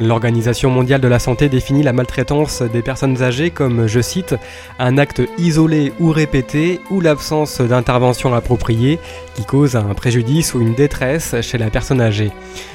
L'Organisation mondiale de la santé définit la maltraitance des personnes âgées comme, je cite, un acte isolé ou répété ou l'absence d'intervention appropriée qui cause un préjudice ou une détresse chez la personne âgée.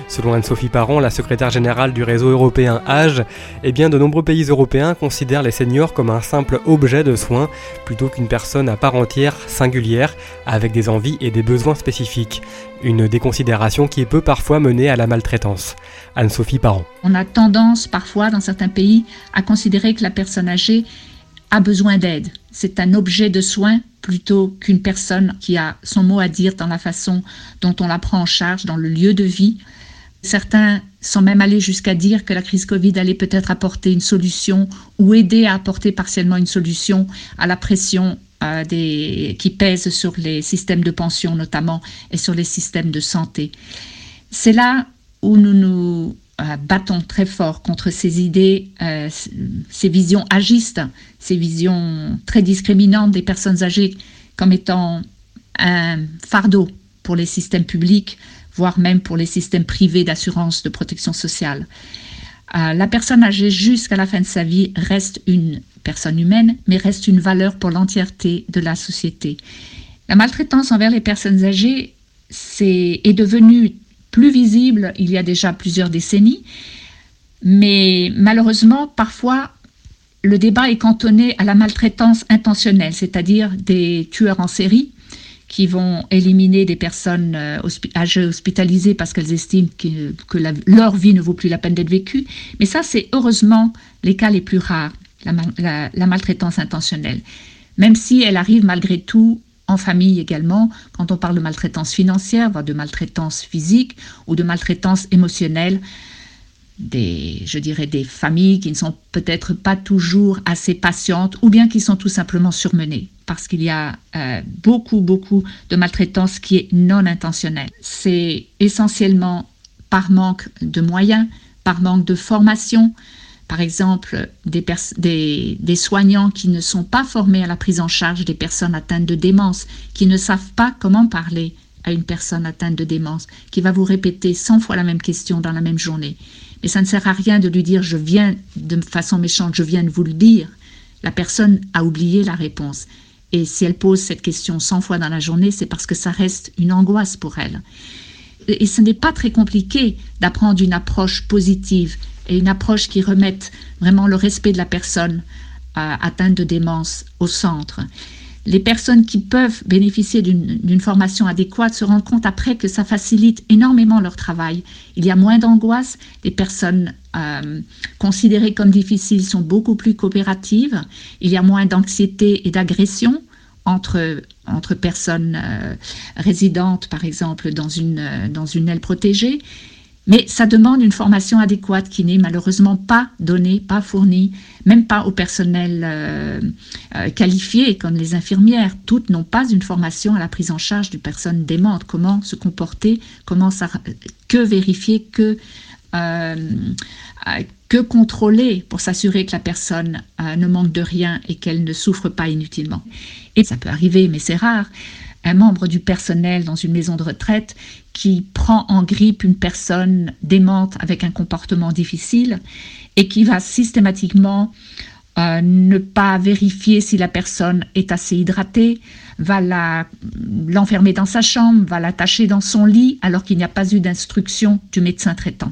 Selon Anne-Sophie Parent, la secrétaire générale du réseau européen Âge, eh bien de nombreux pays européens considèrent les seniors comme un simple objet de soins plutôt qu'une personne à part entière, singulière, avec des envies et des besoins spécifiques. Une déconsidération qui peut parfois mener à la maltraitance. Anne-Sophie Parent. A tendance parfois dans certains pays à considérer que la personne âgée a besoin d'aide. C'est un objet de soin plutôt qu'une personne qui a son mot à dire dans la façon dont on la prend en charge dans le lieu de vie. Certains sont même allés jusqu'à dire que la crise Covid allait peut-être apporter une solution ou aider à apporter partiellement une solution à la pression euh, qui pèse sur les systèmes de pension notamment et sur les systèmes de santé. C'est là où nous nous euh, battons très fort contre ces idées, euh, ces visions agistes, ces visions très discriminantes des personnes âgées comme étant un fardeau pour les systèmes publics, voire même pour les systèmes privés d'assurance de protection sociale. Euh, la personne âgée jusqu'à la fin de sa vie reste une personne humaine, mais reste une valeur pour l'entièreté de la société. La maltraitance envers les personnes âgées est devenue plus visible il y a déjà plusieurs décennies, mais malheureusement, parfois, le débat est cantonné à la maltraitance intentionnelle, c'est-à-dire des tueurs en série qui vont éliminer des personnes euh, âgées hospitalisées parce qu'elles estiment que, leur vie ne vaut plus la peine d'être vécue. Mais ça, c'est heureusement les cas les plus rares, la, maltraitance intentionnelle. Même si elle arrive malgré tout en famille également, quand on parle de maltraitance financière, voire de maltraitance physique ou de maltraitance émotionnelle, des, je dirais, des familles qui ne sont peut-être pas toujours assez patientes ou bien qui sont tout simplement surmenées parce qu'il y a euh, beaucoup, beaucoup de maltraitance qui est non intentionnelle. C'est essentiellement par manque de moyens, par manque de formation. Par exemple, des, soignants qui ne sont pas formés à la prise en charge des personnes atteintes de démence, qui ne savent pas comment parler à une personne atteinte de démence, qui va vous répéter 100 fois la même question dans la même journée. Mais ça ne sert à rien de lui dire je viens de façon méchante, je viens de vous le dire. La personne a oublié la réponse. Et si elle pose cette question 100 fois dans la journée, c'est parce que ça reste une angoisse pour elle. Et ce n'est pas très compliqué d'apprendre une approche positive et une approche qui remette vraiment le respect de la personne euh, atteinte de démence au centre les personnes qui peuvent bénéficier d'une formation adéquate se rendent compte après que ça facilite énormément leur travail. Il y a moins d'angoisse, les personnes euh, considérées comme difficiles sont beaucoup plus coopératives, il y a moins d'anxiété et d'agression entre, entre personnes euh, résidentes, par exemple, dans une, euh, dans une aile protégée. Mais ça demande une formation adéquate qui n'est malheureusement pas donnée, pas fournie, même pas au personnel euh, qualifié comme les infirmières. Toutes n'ont pas une formation à la prise en charge d'une personne démente. Comment se comporter, comment que vérifier, que, que contrôler pour s'assurer que la personne ne manque de rien et qu'elle ne souffre pas inutilement. Et ça peut arriver, mais c'est rare un membre du personnel dans une maison de retraite qui prend en grippe une personne démente avec un comportement difficile et qui va systématiquement euh, ne pas vérifier si la personne est assez hydratée, va l'enfermer dans sa chambre, va l'attacher dans son lit alors qu'il n'y a pas eu d'instruction du médecin traitant.